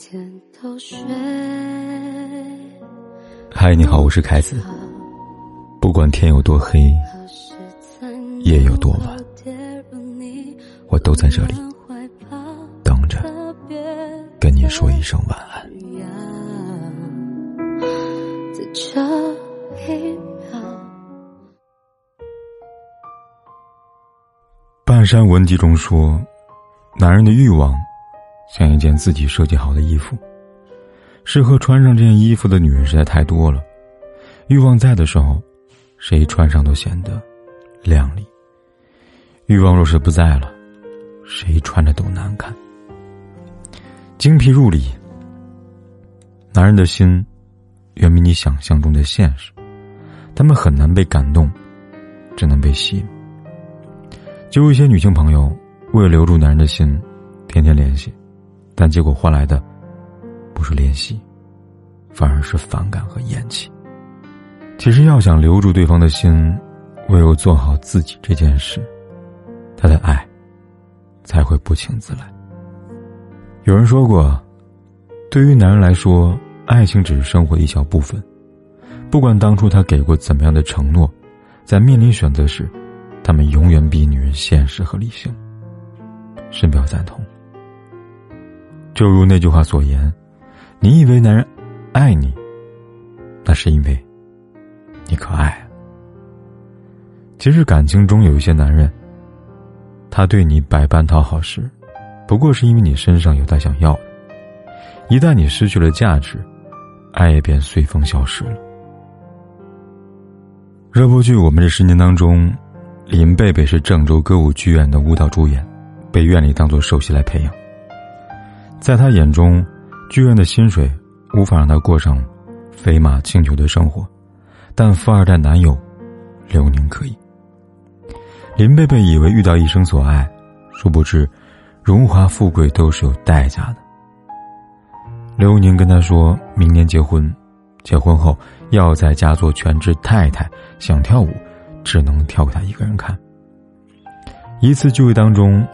天都睡。嗨，你好，我是凯子。不管天有多黑，夜有多晚，我都在这里等着跟你说一声晚安。在这一秒，半山文集中说，男人的欲望像一件自己设计好的衣服，适合穿上这件衣服的女人实在太多了。欲望在的时候，谁穿上都显得靓丽；欲望若是不在了，谁穿着都难看。精疲入里，男人的心远比你想象中的现实，他们很难被感动，只能被吸引。就有一些女性朋友，为了留住男人的心，天天联系，但结果换来的不是怜惜，反而是反感和厌弃。其实要想留住对方的心，唯有做好自己这件事，他的爱才会不请自来。有人说过，对于男人来说，爱情只是生活的一小部分，不管当初他给过怎么样的承诺，在面临选择时。他们永远比女人现实和理性。深表赞同。就如那句话所言：“你以为男人爱你，那是因为你可爱。”其实感情中有一些男人，他对你百般讨好时，不过是因为你身上有他想要的。一旦你失去了价值，爱也便随风消失了。热播剧《我们这十年》当中。林贝贝是郑州歌舞剧院的舞蹈主演，被院里当做首席来培养。在他眼中，剧院的薪水无法让他过上飞马轻裘的生活，但富二代男友刘宁可以。林贝贝以为遇到一生所爱，殊不知，荣华富贵都是有代价的。刘宁跟他说明年结婚，结婚后要在家做全职太太，想跳舞。只能跳给他一个人看。一次聚会当中，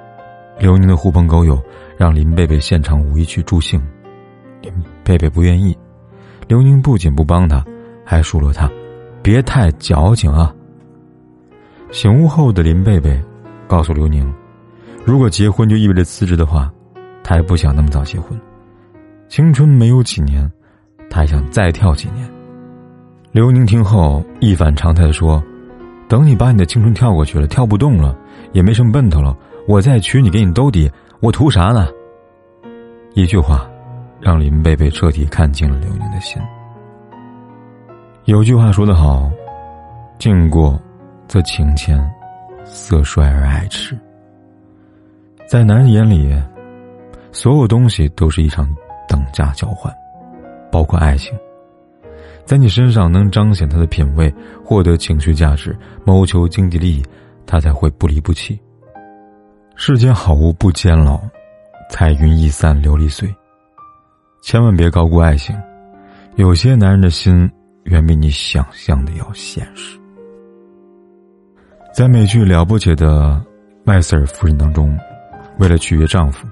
刘宁的狐朋狗友让林贝贝现场舞一曲助兴，林贝贝不愿意。刘宁不仅不帮他，还数落他：“别太矫情啊！”醒悟后的林贝贝告诉刘宁：“如果结婚就意味着辞职的话，他也不想那么早结婚。青春没有几年，他还想再跳几年。”刘宁听后一反常态的说。等你把你的青春跳过去了，跳不动了，也没什么奔头了，我再娶你，给你兜底，我图啥呢？一句话，让林贝贝彻底看清了刘宁的心。有句话说得好，境过，则情牵，色衰而爱弛。在男人眼里，所有东西都是一场等价交换，包括爱情。在你身上能彰显他的品味，获得情绪价值，谋求经济利益，他才会不离不弃。世间好物不坚牢，彩云易散琉璃碎。千万别高估爱情，有些男人的心远比你想象的要现实。在美剧《了不起的麦瑟尔夫人》当中，为了取悦丈夫，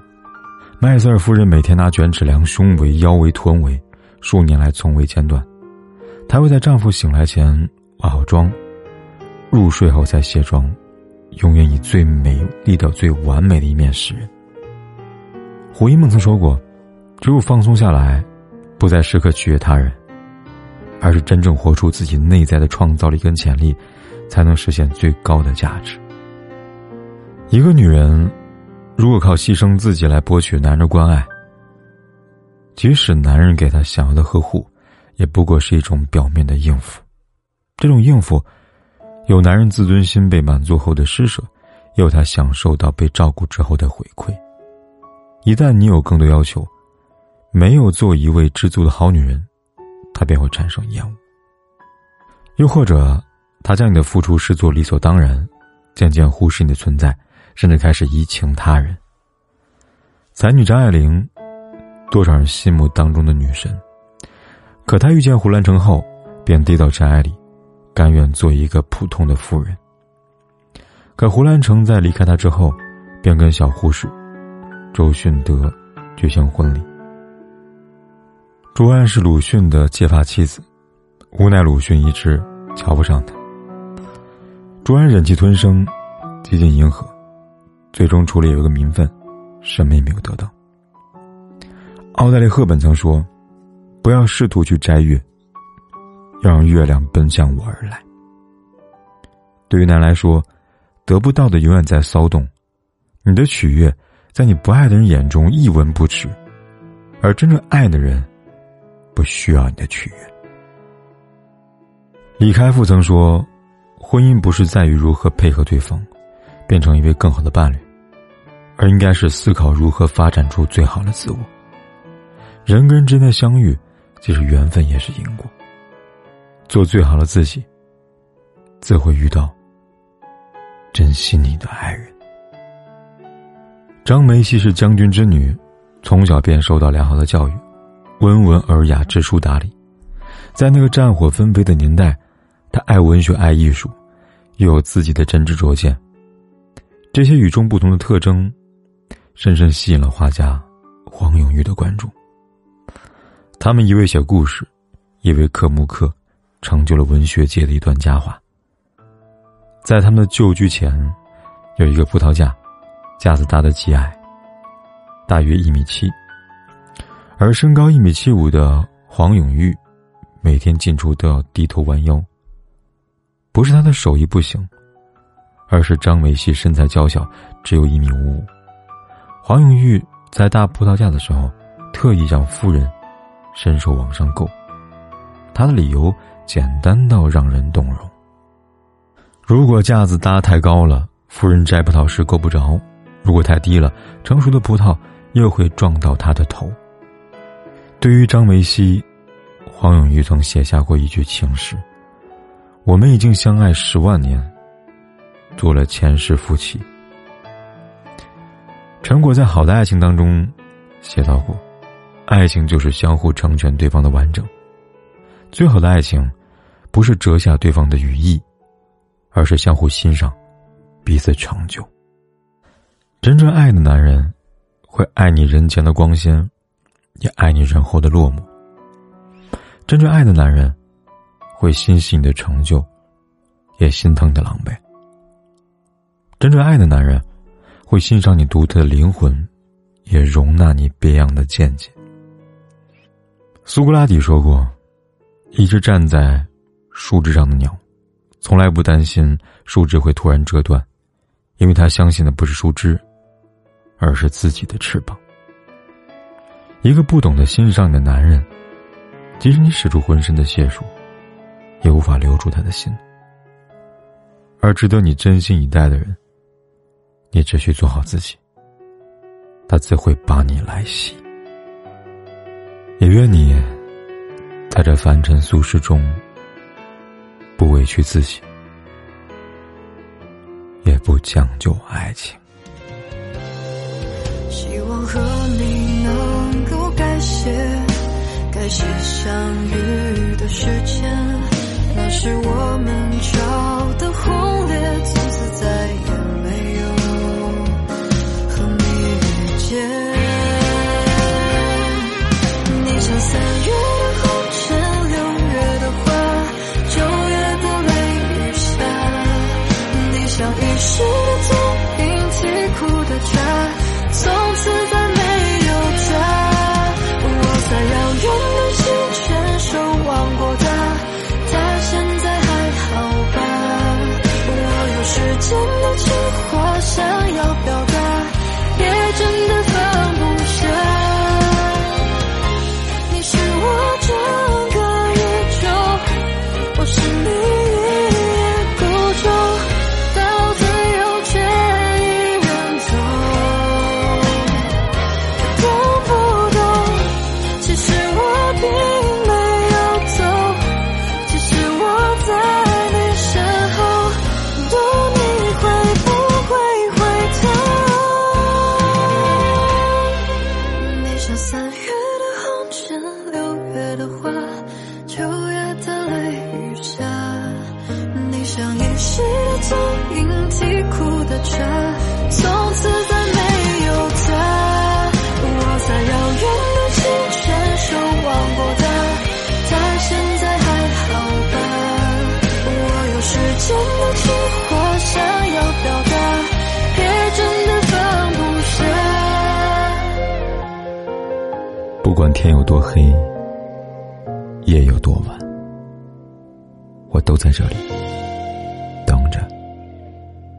麦瑟尔夫人每天拿卷尺量胸围、腰围、臀围，数年来从未间断。她会在丈夫醒来前化好妆，入睡后才卸妆，永远以最美丽的、最完美的一面示人。胡一梦曾说过：“只有放松下来，不再时刻取悦他人，而是真正活出自己内在的创造力跟潜力，才能实现最高的价值。”一个女人，如果靠牺牲自己来博取男人的关爱，即使男人给她想要的呵护。也不过是一种表面的应付，这种应付，有男人自尊心被满足后的施舍，也有他享受到被照顾之后的回馈。一旦你有更多要求，没有做一位知足的好女人，他便会产生厌恶。又或者，他将你的付出视作理所当然，渐渐忽视你的存在，甚至开始移情他人。才女张爱玲，多少人心目当中的女神。可他遇见胡兰成后，便跌到尘埃里，甘愿做一个普通的妇人。可胡兰成在离开他之后，便跟小护士周迅德举行婚礼。朱安是鲁迅的结发妻子，无奈鲁迅一直瞧不上她。朱安忍气吞声，几近迎合，最终除了有一个名分，什么也没有得到。奥黛丽·赫本曾说：“不要试图去摘月，让月亮奔向我而来。”对于男来说，得不到的永远在骚动，你的取悦，在你不爱的人眼中一文不值，而真正爱的人。不需要你的取悦。李开复曾说：“婚姻不是在于如何配合对方，变成一位更好的伴侣，而应该是思考如何发展出最好的自我。人跟人之间的相遇，既是缘分，也是因果。做最好的自己，自会遇到珍惜你的爱人。”张梅溪是将军之女，从小便受到良好的教育。温文尔雅、知书达理，在那个战火纷飞的年代，他爱文学、爱艺术，又有自己的真知灼见。这些与众不同的特征，深深吸引了画家黄永玉的关注。他们一位写故事，一位刻木刻，成就了文学界的一段佳话。在他们的旧居前，有一个葡萄架，架子搭的极矮，大约一米七。而身高一米七五的黄永玉，每天进出都要低头弯腰。不是他的手艺不行，而是张维熙身材娇小，只有一米五五。黄永玉在搭葡萄架的时候，特意让夫人伸手往上够。他的理由简单到让人动容。如果架子搭太高了，夫人摘葡萄时够不着；如果太低了，成熟的葡萄又会撞到他的头。对于张梅西，黄永玉曾写下过一句情诗：“我们已经相爱十万年，做了前世夫妻。”陈果在《好的爱情》当中写到过：“爱情就是相互成全对方的完整。最好的爱情，不是折下对方的羽翼，而是相互欣赏，彼此成就。真正爱的男人，会爱你人前的光鲜。”也爱你人后的落寞。真正爱的男人，会欣喜你的成就，也心疼你的狼狈。真正爱的男人，会欣赏你独特的灵魂，也容纳你别样的见解。苏格拉底说过：“一只站在树枝上的鸟，从来不担心树枝会突然折断，因为他相信的不是树枝，而是自己的翅膀。”一个不懂得欣赏你的男人，即使你使出浑身的解数，也无法留住他的心。而值得你真心以待的人，你只需做好自己，他自会把你来袭。也愿你，在这凡尘俗世中，不委屈自己，也不讲究爱情。希望和你能。够改写相遇的时间，那是我们泪雨下你像淋湿的脚印啼哭的车从此再没有他我在遥远的青春守望过他他现在还好吧我有时间的情话想要表达也真的放不下不管天有多黑夜有多晚。我都在这里等着，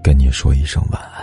跟你说一声晚安。